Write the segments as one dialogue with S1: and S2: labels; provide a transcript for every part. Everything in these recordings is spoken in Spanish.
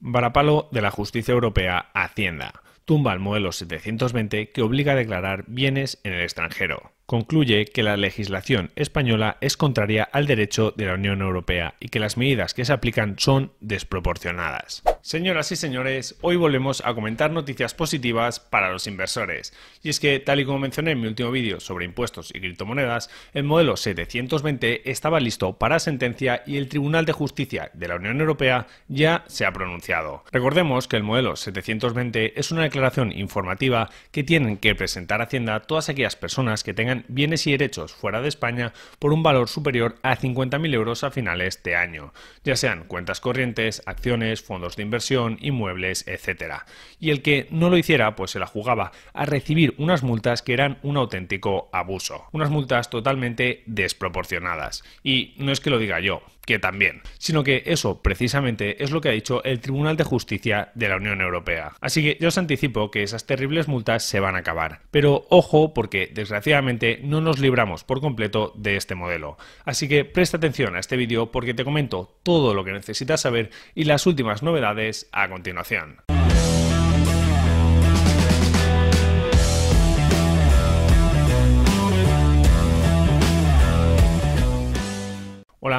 S1: Varapalo de la justicia europea Hacienda. Tumba el modelo 720 que obliga a declarar bienes en el extranjero concluye que la legislación española es contraria al derecho de la Unión Europea y que las medidas que se aplican son desproporcionadas. Señoras y señores, hoy volvemos a comentar noticias positivas para los inversores. Y es que, tal y como mencioné en mi último vídeo sobre impuestos y criptomonedas, el modelo 720 estaba listo para sentencia y el Tribunal de Justicia de la Unión Europea ya se ha pronunciado. Recordemos que el modelo 720 es una declaración informativa que tienen que presentar Hacienda todas aquellas personas que tengan bienes y derechos fuera de España por un valor superior a 50.000 euros a finales de año, ya sean cuentas corrientes, acciones, fondos de inversión, inmuebles, etc. Y el que no lo hiciera, pues se la jugaba a recibir unas multas que eran un auténtico abuso, unas multas totalmente desproporcionadas. Y no es que lo diga yo, que también, sino que eso precisamente es lo que ha dicho el Tribunal de Justicia de la Unión Europea. Así que yo os anticipo que esas terribles multas se van a acabar. Pero ojo porque desgraciadamente no nos libramos por completo de este modelo. Así que presta atención a este vídeo porque te comento todo lo que necesitas saber y las últimas novedades a continuación.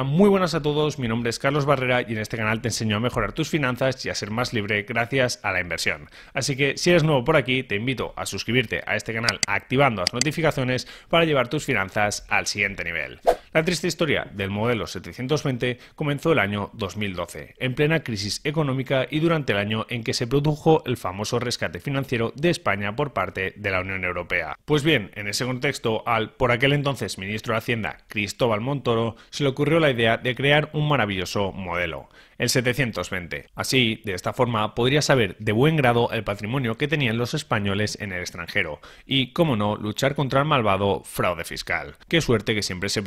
S1: Muy buenas a todos, mi nombre es Carlos Barrera y en este canal te enseño a mejorar tus finanzas y a ser más libre gracias a la inversión. Así que si eres nuevo por aquí, te invito a suscribirte a este canal activando las notificaciones para llevar tus finanzas al siguiente nivel. La triste historia del modelo 720 comenzó el año 2012, en plena crisis económica y durante el año en que se produjo el famoso rescate financiero de España por parte de la Unión Europea. Pues bien, en ese contexto, al por aquel entonces ministro de Hacienda, Cristóbal Montoro, se le ocurrió la idea de crear un maravilloso modelo, el 720. Así, de esta forma, podría saber de buen grado el patrimonio que tenían los españoles en el extranjero y, cómo no, luchar contra el malvado fraude fiscal. Qué suerte que siempre se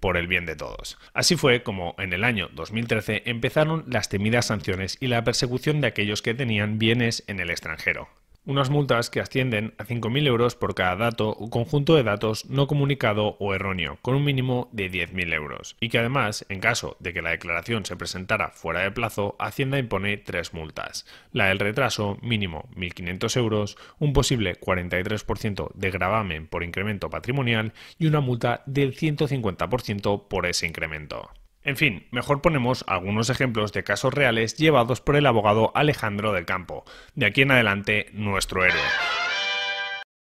S1: por el bien de todos. Así fue como en el año 2013 empezaron las temidas sanciones y la persecución de aquellos que tenían bienes en el extranjero unas multas que ascienden a 5.000 euros por cada dato o conjunto de datos no comunicado o erróneo, con un mínimo de 10.000 euros, y que además, en caso de que la declaración se presentara fuera de plazo, Hacienda impone tres multas. La del retraso, mínimo 1.500 euros, un posible 43% de gravamen por incremento patrimonial y una multa del 150% por ese incremento. En fin, mejor ponemos algunos ejemplos de casos reales llevados por el abogado Alejandro del Campo, de aquí en adelante nuestro héroe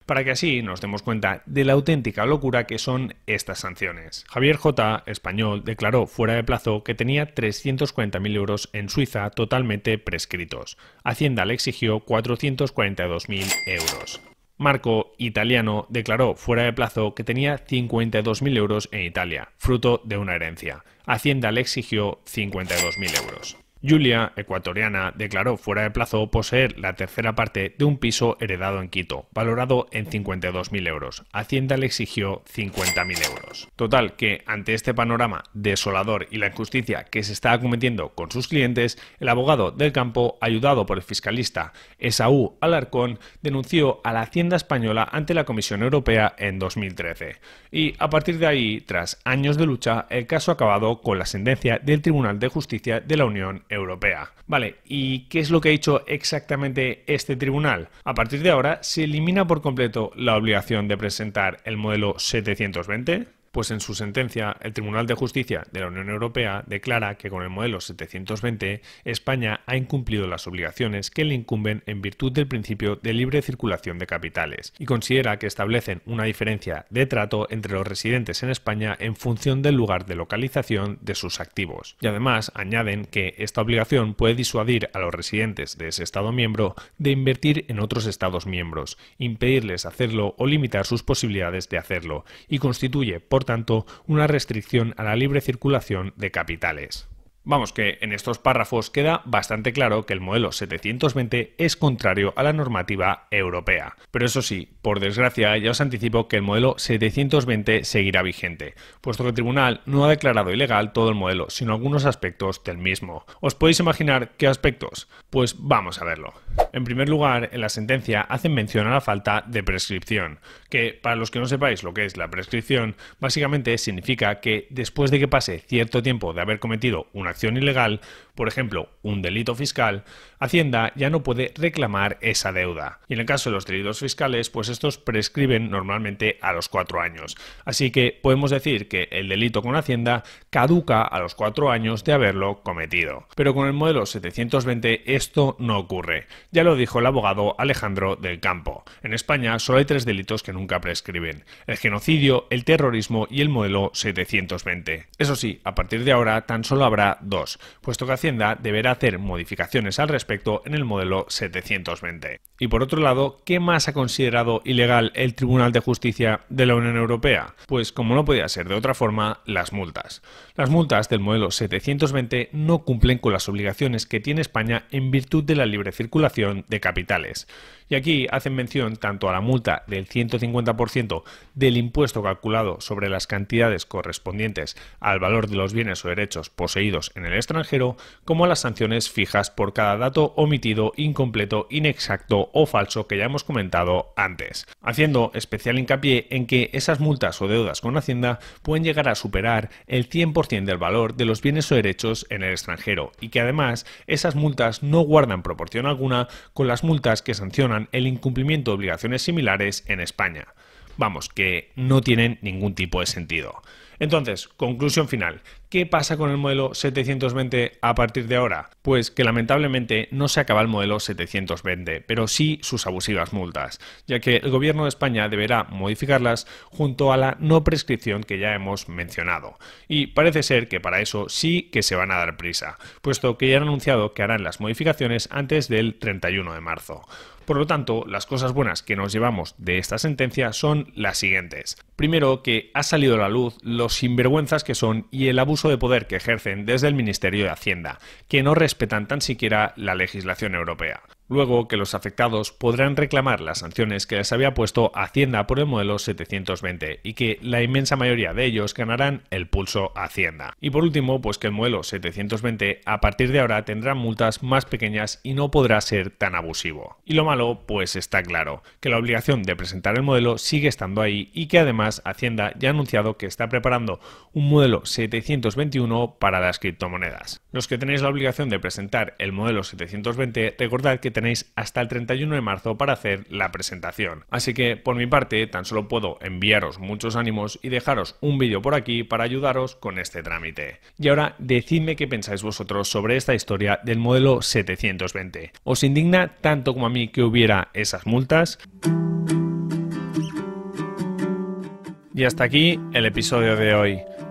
S1: para que así nos demos cuenta de la auténtica locura que son estas sanciones. Javier J., español, declaró fuera de plazo que tenía 340.000 euros en Suiza totalmente prescritos. Hacienda le exigió 442.000 euros. Marco, italiano, declaró fuera de plazo que tenía 52.000 euros en Italia, fruto de una herencia. Hacienda le exigió 52.000 euros. Julia, ecuatoriana, declaró fuera de plazo poseer la tercera parte de un piso heredado en Quito, valorado en 52.000 euros. Hacienda le exigió 50.000 euros. Total, que ante este panorama desolador y la injusticia que se está cometiendo con sus clientes, el abogado del campo, ayudado por el fiscalista Esaú Alarcón, denunció a la Hacienda española ante la Comisión Europea en 2013. Y a partir de ahí, tras años de lucha, el caso ha acabado con la sentencia del Tribunal de Justicia de la Unión Europea. Vale, ¿y qué es lo que ha hecho exactamente este tribunal? A partir de ahora, ¿se elimina por completo la obligación de presentar el modelo 720? Pues en su sentencia, el Tribunal de Justicia de la Unión Europea declara que con el modelo 720 España ha incumplido las obligaciones que le incumben en virtud del principio de libre circulación de capitales y considera que establecen una diferencia de trato entre los residentes en España en función del lugar de localización de sus activos. Y además añaden que esta obligación puede disuadir a los residentes de ese Estado miembro de invertir en otros Estados miembros, impedirles hacerlo o limitar sus posibilidades de hacerlo y constituye, por tanto, una restricción a la libre circulación de capitales. Vamos, que en estos párrafos queda bastante claro que el modelo 720 es contrario a la normativa europea. Pero eso sí, por desgracia, ya os anticipo que el modelo 720 seguirá vigente, puesto que el tribunal no ha declarado ilegal todo el modelo, sino algunos aspectos del mismo. ¿Os podéis imaginar qué aspectos? Pues vamos a verlo. En primer lugar, en la sentencia hacen mención a la falta de prescripción, que para los que no sepáis lo que es la prescripción, básicamente significa que después de que pase cierto tiempo de haber cometido una acción ilegal, por ejemplo, un delito fiscal, Hacienda ya no puede reclamar esa deuda. Y en el caso de los delitos fiscales, pues estos prescriben normalmente a los cuatro años. Así que podemos decir que el delito con Hacienda caduca a los cuatro años de haberlo cometido. Pero con el modelo 720 esto no ocurre. Ya lo dijo el abogado Alejandro del Campo. En España solo hay tres delitos que nunca prescriben. El genocidio, el terrorismo y el modelo 720. Eso sí, a partir de ahora tan solo habrá dos, puesto que Hacienda deberá hacer modificaciones al respecto en el modelo 720. Y por otro lado, ¿qué más ha considerado ilegal el Tribunal de Justicia de la Unión Europea? Pues como no podía ser de otra forma, las multas. Las multas del modelo 720 no cumplen con las obligaciones que tiene España en virtud de la libre circulación de capitales. Y aquí hacen mención tanto a la multa del 150% del impuesto calculado sobre las cantidades correspondientes al valor de los bienes o derechos poseídos en el extranjero, como las sanciones fijas por cada dato omitido, incompleto, inexacto o falso que ya hemos comentado antes, haciendo especial hincapié en que esas multas o deudas con Hacienda pueden llegar a superar el 100% del valor de los bienes o derechos en el extranjero y que además esas multas no guardan proporción alguna con las multas que sancionan el incumplimiento de obligaciones similares en España. Vamos, que no tienen ningún tipo de sentido. Entonces, conclusión final. ¿Qué pasa con el modelo 720 a partir de ahora? Pues que lamentablemente no se acaba el modelo 720, pero sí sus abusivas multas, ya que el gobierno de España deberá modificarlas junto a la no prescripción que ya hemos mencionado. Y parece ser que para eso sí que se van a dar prisa, puesto que ya han anunciado que harán las modificaciones antes del 31 de marzo. Por lo tanto, las cosas buenas que nos llevamos de esta sentencia son las siguientes. Primero, que ha salido a la luz los sinvergüenzas que son y el abuso de poder que ejercen desde el Ministerio de Hacienda, que no respetan tan siquiera la legislación europea. Luego que los afectados podrán reclamar las sanciones que les había puesto Hacienda por el modelo 720 y que la inmensa mayoría de ellos ganarán el pulso Hacienda. Y por último, pues que el modelo 720 a partir de ahora tendrá multas más pequeñas y no podrá ser tan abusivo. Y lo malo, pues está claro, que la obligación de presentar el modelo sigue estando ahí y que además Hacienda ya ha anunciado que está preparando un modelo 721 para las criptomonedas. Los que tenéis la obligación de presentar el modelo 720, recordad que tenéis hasta el 31 de marzo para hacer la presentación. Así que por mi parte tan solo puedo enviaros muchos ánimos y dejaros un vídeo por aquí para ayudaros con este trámite. Y ahora decidme qué pensáis vosotros sobre esta historia del modelo 720. ¿Os indigna tanto como a mí que hubiera esas multas? Y hasta aquí el episodio de hoy.